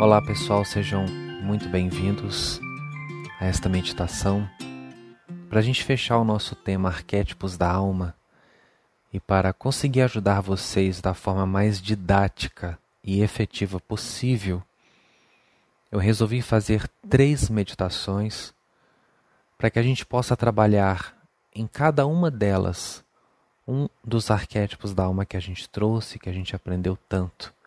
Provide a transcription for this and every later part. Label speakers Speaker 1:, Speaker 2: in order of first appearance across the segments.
Speaker 1: Olá pessoal, sejam muito bem-vindos a esta meditação para a gente fechar o nosso tema Arquétipos da Alma e para conseguir ajudar vocês da forma mais didática e efetiva possível, eu resolvi fazer três meditações para que a gente possa trabalhar em cada uma delas um dos arquétipos da alma que a gente trouxe, que a gente aprendeu tanto.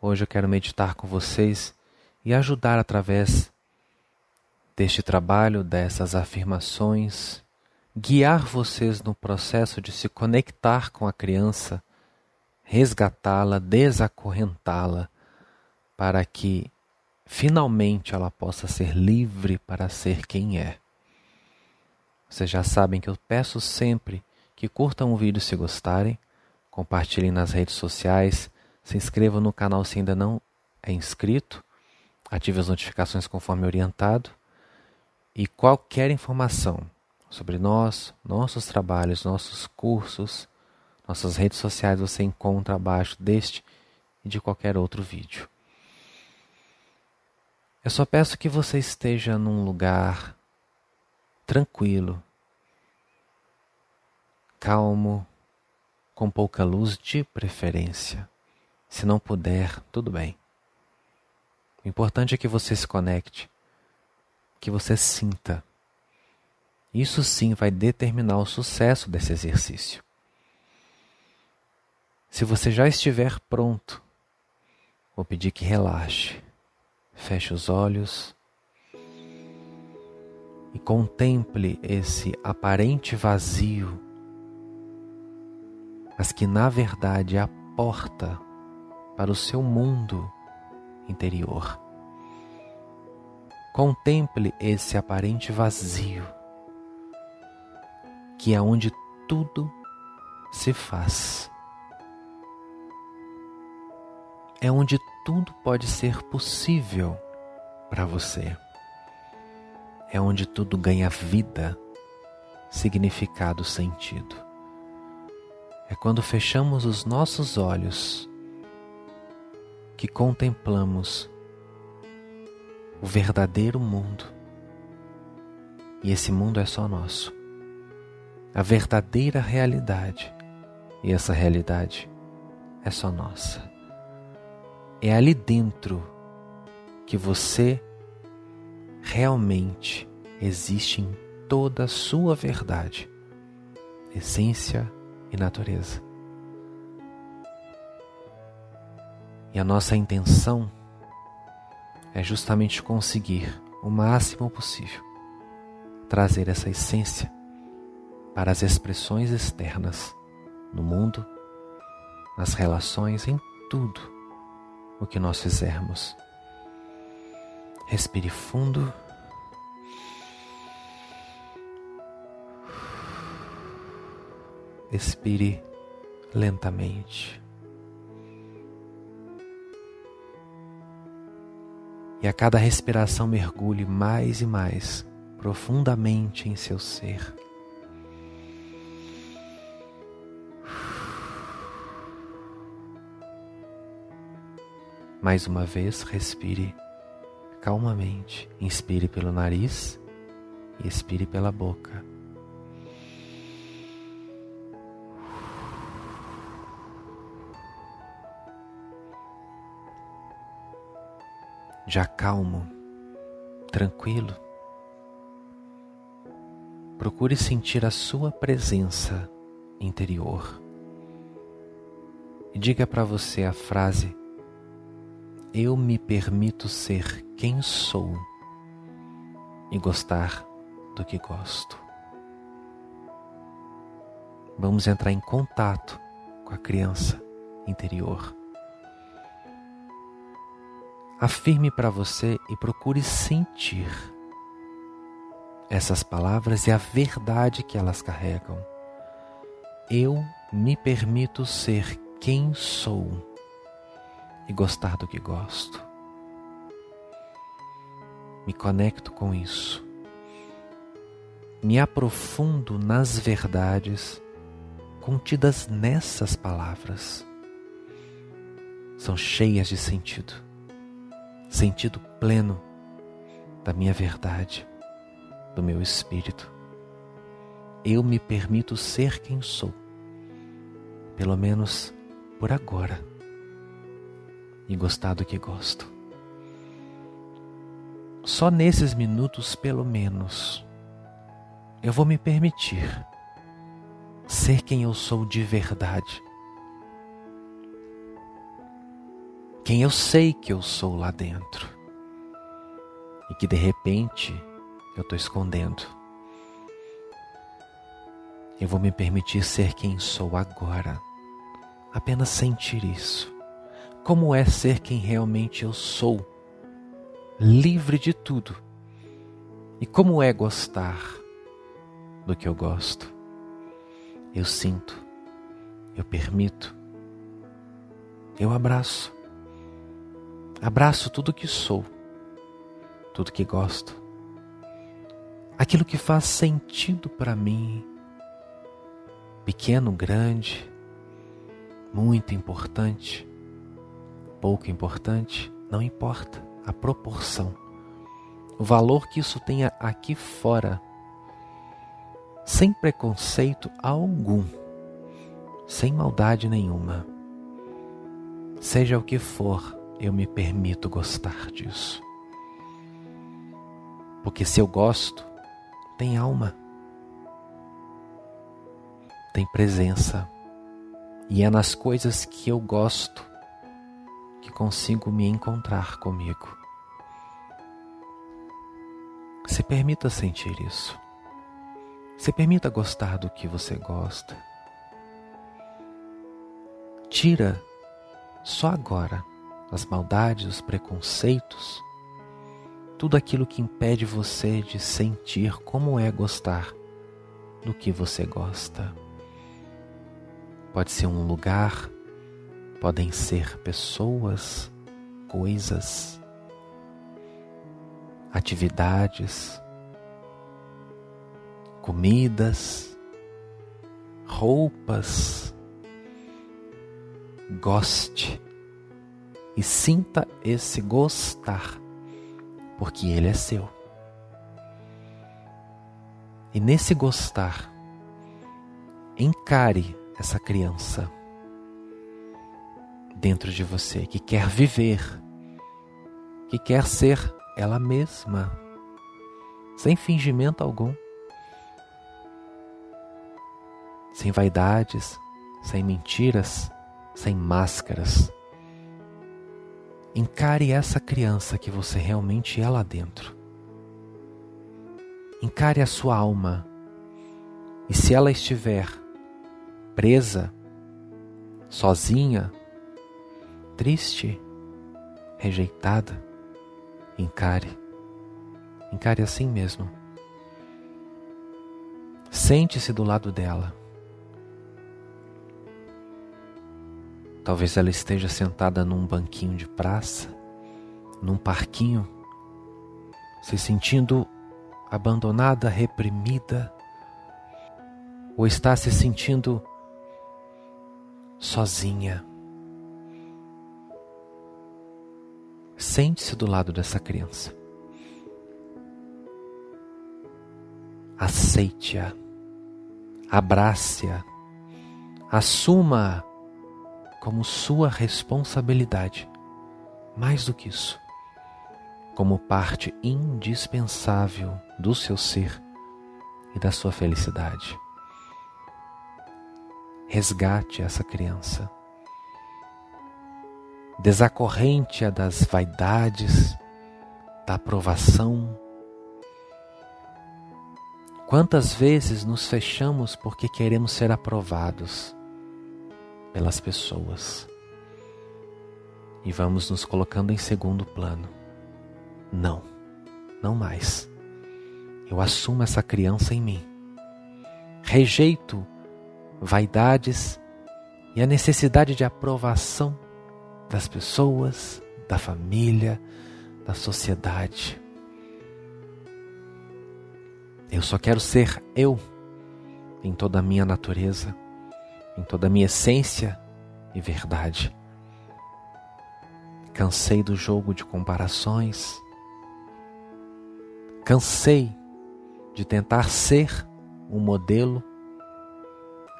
Speaker 1: Hoje eu quero meditar com vocês e ajudar através deste trabalho, dessas afirmações, guiar vocês no processo de se conectar com a criança, resgatá-la, desacorrentá-la, para que finalmente ela possa ser livre para ser quem é. Vocês já sabem que eu peço sempre que curtam o vídeo se gostarem, compartilhem nas redes sociais, se inscrevam no canal se ainda não é inscrito, ative as notificações conforme orientado e qualquer informação sobre nós, nossos trabalhos, nossos cursos, nossas redes sociais você encontra abaixo deste e de qualquer outro vídeo. Eu só peço que você esteja num lugar tranquilo, calmo, com pouca luz de preferência. Se não puder, tudo bem. O importante é que você se conecte que você sinta. Isso sim vai determinar o sucesso desse exercício. Se você já estiver pronto, vou pedir que relaxe, feche os olhos e contemple esse aparente vazio, mas que na verdade é a porta para o seu mundo interior. Contemple esse aparente vazio, que é onde tudo se faz. É onde tudo pode ser possível para você. É onde tudo ganha vida, significado, sentido. É quando fechamos os nossos olhos que contemplamos o verdadeiro mundo. E esse mundo é só nosso. A verdadeira realidade. E essa realidade é só nossa. É ali dentro que você realmente existe em toda a sua verdade, essência e natureza. E a nossa intenção é justamente conseguir o máximo possível trazer essa essência para as expressões externas no mundo, nas relações, em tudo o que nós fizermos. Respire fundo. Expire lentamente. E a cada respiração mergulhe mais e mais profundamente em seu ser. Mais uma vez, respire calmamente. Inspire pelo nariz e expire pela boca. Já calmo, tranquilo. Procure sentir a sua presença interior. E diga para você a frase: Eu me permito ser quem sou e gostar do que gosto. Vamos entrar em contato com a criança interior. Afirme para você e procure sentir essas palavras e a verdade que elas carregam. Eu me permito ser quem sou e gostar do que gosto. Me conecto com isso. Me aprofundo nas verdades contidas nessas palavras. São cheias de sentido sentido pleno da minha verdade, do meu espírito. Eu me permito ser quem sou, pelo menos por agora, e gostar do que gosto. Só nesses minutos, pelo menos, eu vou me permitir ser quem eu sou de verdade. Quem eu sei que eu sou lá dentro. E que de repente eu estou escondendo. Eu vou me permitir ser quem sou agora. Apenas sentir isso. Como é ser quem realmente eu sou, livre de tudo. E como é gostar do que eu gosto. Eu sinto, eu permito, eu abraço. Abraço tudo que sou, tudo que gosto, aquilo que faz sentido para mim, pequeno, grande, muito importante, pouco importante, não importa a proporção, o valor que isso tenha aqui fora sem preconceito algum, sem maldade nenhuma. Seja o que for, eu me permito gostar disso. Porque se eu gosto, tem alma, tem presença, e é nas coisas que eu gosto que consigo me encontrar comigo. Se permita sentir isso. Se permita gostar do que você gosta. Tira só agora as maldades, os preconceitos, tudo aquilo que impede você de sentir como é gostar do que você gosta. Pode ser um lugar, podem ser pessoas, coisas, atividades comidas, roupas. Goste e sinta esse gostar, porque ele é seu. E nesse gostar, encare essa criança dentro de você que quer viver, que quer ser ela mesma, sem fingimento algum. sem vaidades, sem mentiras, sem máscaras. Encare essa criança que você realmente é lá dentro. Encare a sua alma. E se ela estiver presa, sozinha, triste, rejeitada, encare. Encare assim mesmo. Sente-se do lado dela. Talvez ela esteja sentada num banquinho de praça, num parquinho, se sentindo abandonada, reprimida, ou está se sentindo sozinha. Sente-se do lado dessa criança. Aceite-a, abrace-a, assuma-a como sua responsabilidade. Mais do que isso, como parte indispensável do seu ser e da sua felicidade. Resgate essa criança. Desacorrente-a das vaidades, da aprovação. Quantas vezes nos fechamos porque queremos ser aprovados? Pelas pessoas. E vamos nos colocando em segundo plano. Não, não mais. Eu assumo essa criança em mim. Rejeito vaidades e a necessidade de aprovação das pessoas, da família, da sociedade. Eu só quero ser eu em toda a minha natureza em toda a minha essência e verdade. Cansei do jogo de comparações. Cansei de tentar ser um modelo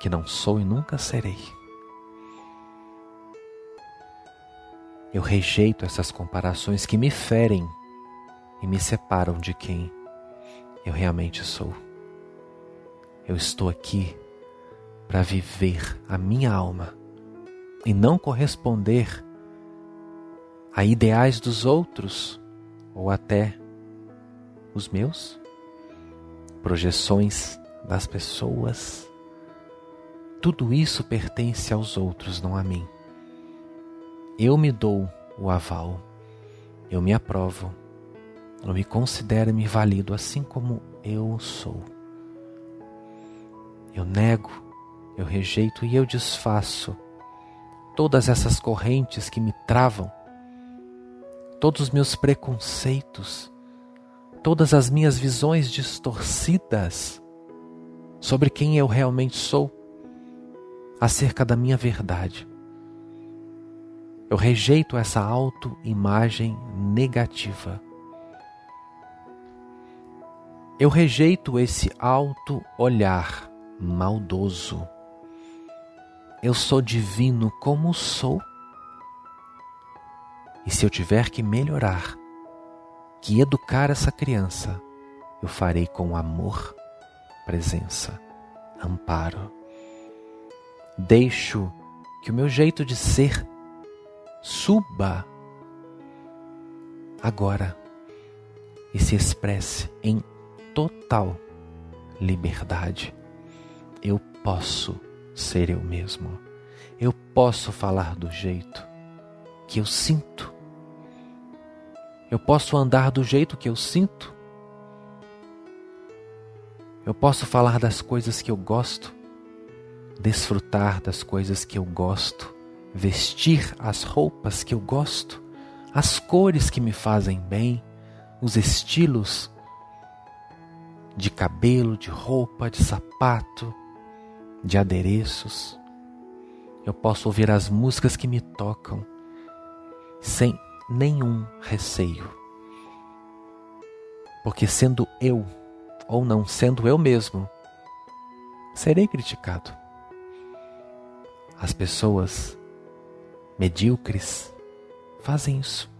Speaker 1: que não sou e nunca serei. Eu rejeito essas comparações que me ferem e me separam de quem eu realmente sou. Eu estou aqui para viver a minha alma e não corresponder a ideais dos outros ou até os meus, projeções das pessoas. Tudo isso pertence aos outros, não a mim. Eu me dou o aval, eu me aprovo, eu me considero-me válido assim como eu sou. Eu nego, eu rejeito e eu desfaço todas essas correntes que me travam, todos os meus preconceitos, todas as minhas visões distorcidas sobre quem eu realmente sou, acerca da minha verdade. Eu rejeito essa autoimagem negativa. Eu rejeito esse alto olhar maldoso. Eu sou divino como sou. E se eu tiver que melhorar, que educar essa criança, eu farei com amor, presença, amparo. Deixo que o meu jeito de ser suba agora e se expresse em total liberdade. Eu posso ser eu mesmo. Eu posso falar do jeito que eu sinto. Eu posso andar do jeito que eu sinto. Eu posso falar das coisas que eu gosto, desfrutar das coisas que eu gosto, vestir as roupas que eu gosto, as cores que me fazem bem, os estilos de cabelo, de roupa, de sapato, de adereços. Eu posso ouvir as músicas que me tocam sem nenhum receio. Porque sendo eu ou não sendo eu mesmo, serei criticado. As pessoas medíocres fazem isso.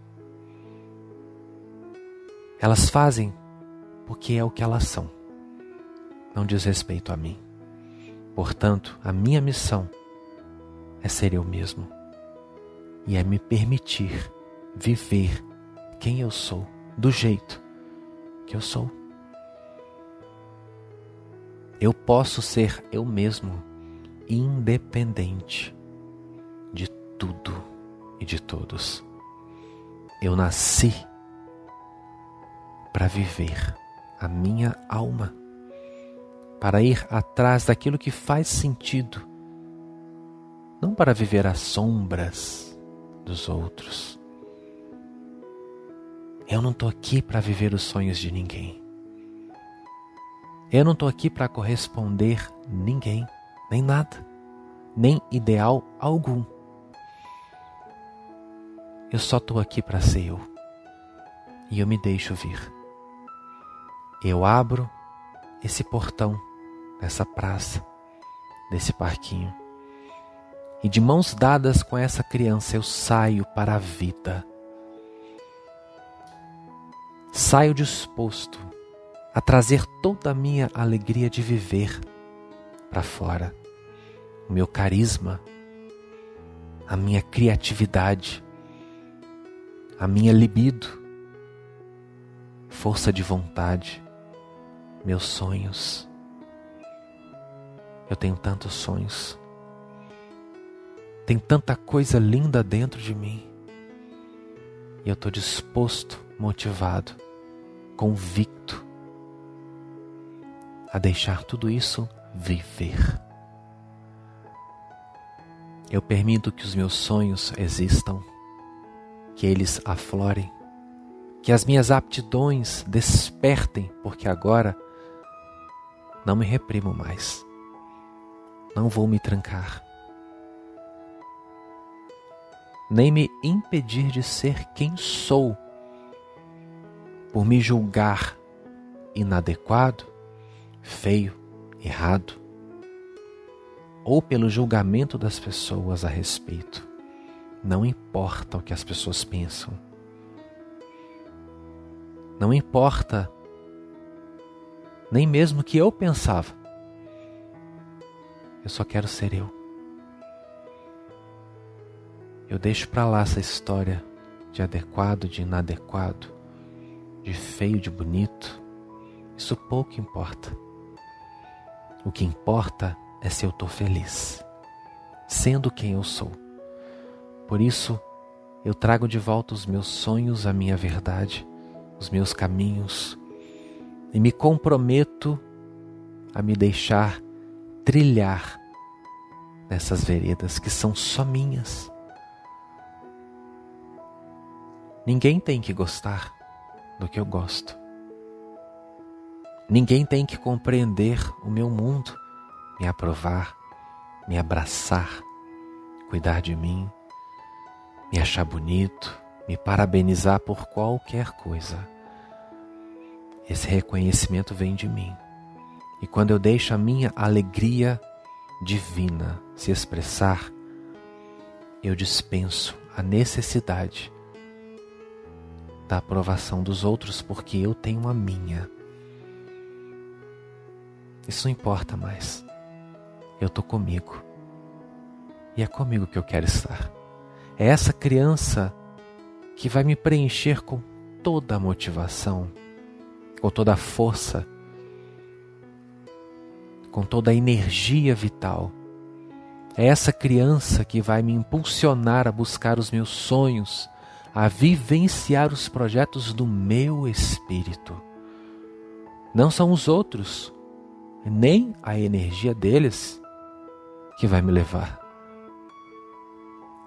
Speaker 1: Elas fazem porque é o que elas são. Não diz respeito a mim. Portanto, a minha missão é ser eu mesmo e é me permitir viver quem eu sou, do jeito que eu sou. Eu posso ser eu mesmo, independente de tudo e de todos. Eu nasci para viver a minha alma para ir atrás daquilo que faz sentido, não para viver às sombras dos outros. Eu não estou aqui para viver os sonhos de ninguém. Eu não estou aqui para corresponder ninguém, nem nada, nem ideal algum. Eu só estou aqui para ser eu. E eu me deixo vir. Eu abro esse portão nessa praça, nesse parquinho. E de mãos dadas com essa criança eu saio para a vida. Saio disposto a trazer toda a minha alegria de viver para fora, o meu carisma, a minha criatividade, a minha libido, força de vontade, meus sonhos eu tenho tantos sonhos. Tem tanta coisa linda dentro de mim. E eu estou disposto, motivado, convicto a deixar tudo isso viver. Eu permito que os meus sonhos existam, que eles aflorem, que as minhas aptidões despertem, porque agora não me reprimo mais não vou me trancar. nem me impedir de ser quem sou, por me julgar inadequado, feio, errado, ou pelo julgamento das pessoas a respeito. Não importa o que as pessoas pensam. Não importa nem mesmo o que eu pensava. Eu só quero ser eu. Eu deixo para lá essa história de adequado, de inadequado, de feio, de bonito. Isso pouco importa. O que importa é se eu estou feliz, sendo quem eu sou. Por isso, eu trago de volta os meus sonhos, a minha verdade, os meus caminhos, e me comprometo a me deixar trilhar nessas veredas que são só minhas. Ninguém tem que gostar do que eu gosto. Ninguém tem que compreender o meu mundo, me aprovar, me abraçar, cuidar de mim, me achar bonito, me parabenizar por qualquer coisa. Esse reconhecimento vem de mim. E quando eu deixo a minha alegria divina se expressar, eu dispenso a necessidade da aprovação dos outros porque eu tenho a minha. Isso não importa mais. Eu estou comigo. E é comigo que eu quero estar. É essa criança que vai me preencher com toda a motivação, com toda a força, com toda a energia vital. É essa criança que vai me impulsionar a buscar os meus sonhos, a vivenciar os projetos do meu espírito. Não são os outros, nem a energia deles que vai me levar.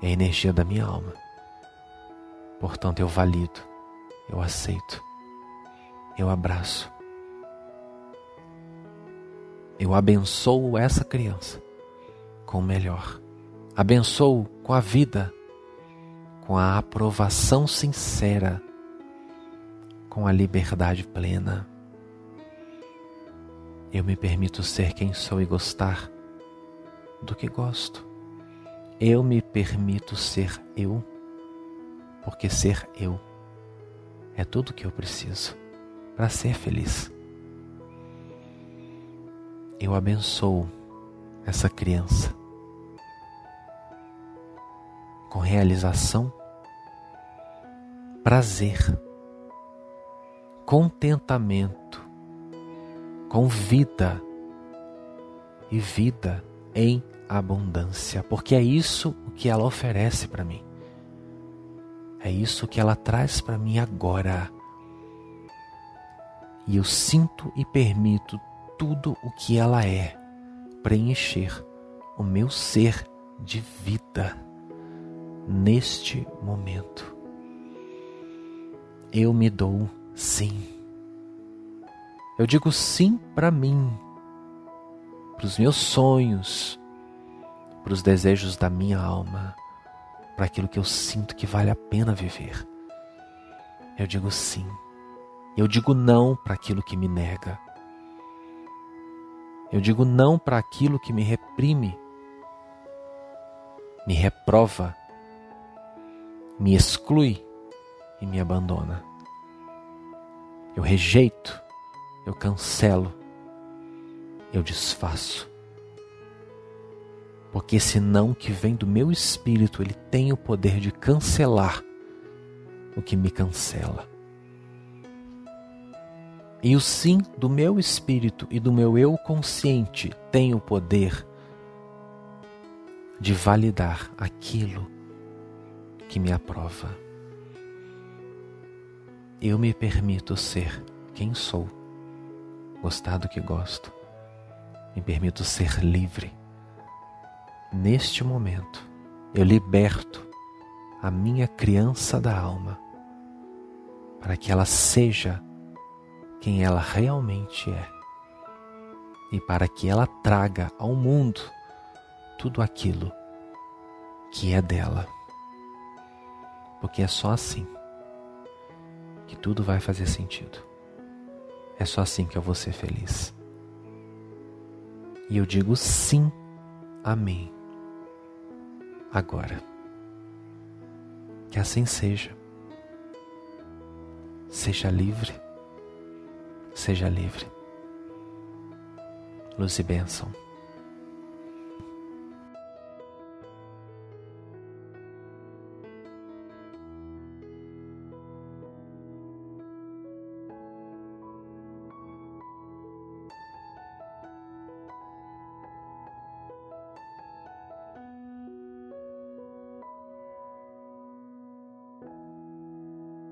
Speaker 1: É a energia da minha alma. Portanto, eu valido, eu aceito, eu abraço. Eu abençoo essa criança com o melhor. Abençoo com a vida com a aprovação sincera, com a liberdade plena. Eu me permito ser quem sou e gostar do que gosto. Eu me permito ser eu, porque ser eu é tudo que eu preciso para ser feliz. Eu abençoo essa criança com realização prazer, contentamento, com vida e vida em abundância, porque é isso o que ela oferece para mim. É isso que ela traz para mim agora. E eu sinto e permito tudo o que ela é preencher o meu ser de vida neste momento eu me dou sim. Eu digo sim para mim, para os meus sonhos, para os desejos da minha alma, para aquilo que eu sinto que vale a pena viver. Eu digo sim. Eu digo não para aquilo que me nega. Eu digo não para aquilo que me reprime, me reprova, me exclui e me abandona. Eu rejeito, eu cancelo, eu desfaço. Porque esse não que vem do meu espírito, ele tem o poder de cancelar o que me cancela. E o sim do meu espírito e do meu eu consciente tem o poder de validar aquilo que me aprova eu me permito ser quem sou, gostar do que gosto, me permito ser livre. Neste momento, eu liberto a minha criança da alma para que ela seja quem ela realmente é e para que ela traga ao mundo tudo aquilo que é dela. porque é só assim que tudo vai fazer sentido. É só assim que eu vou ser feliz. E eu digo sim a mim. Agora. Que assim seja. Seja livre. Seja livre. Luz e bênção.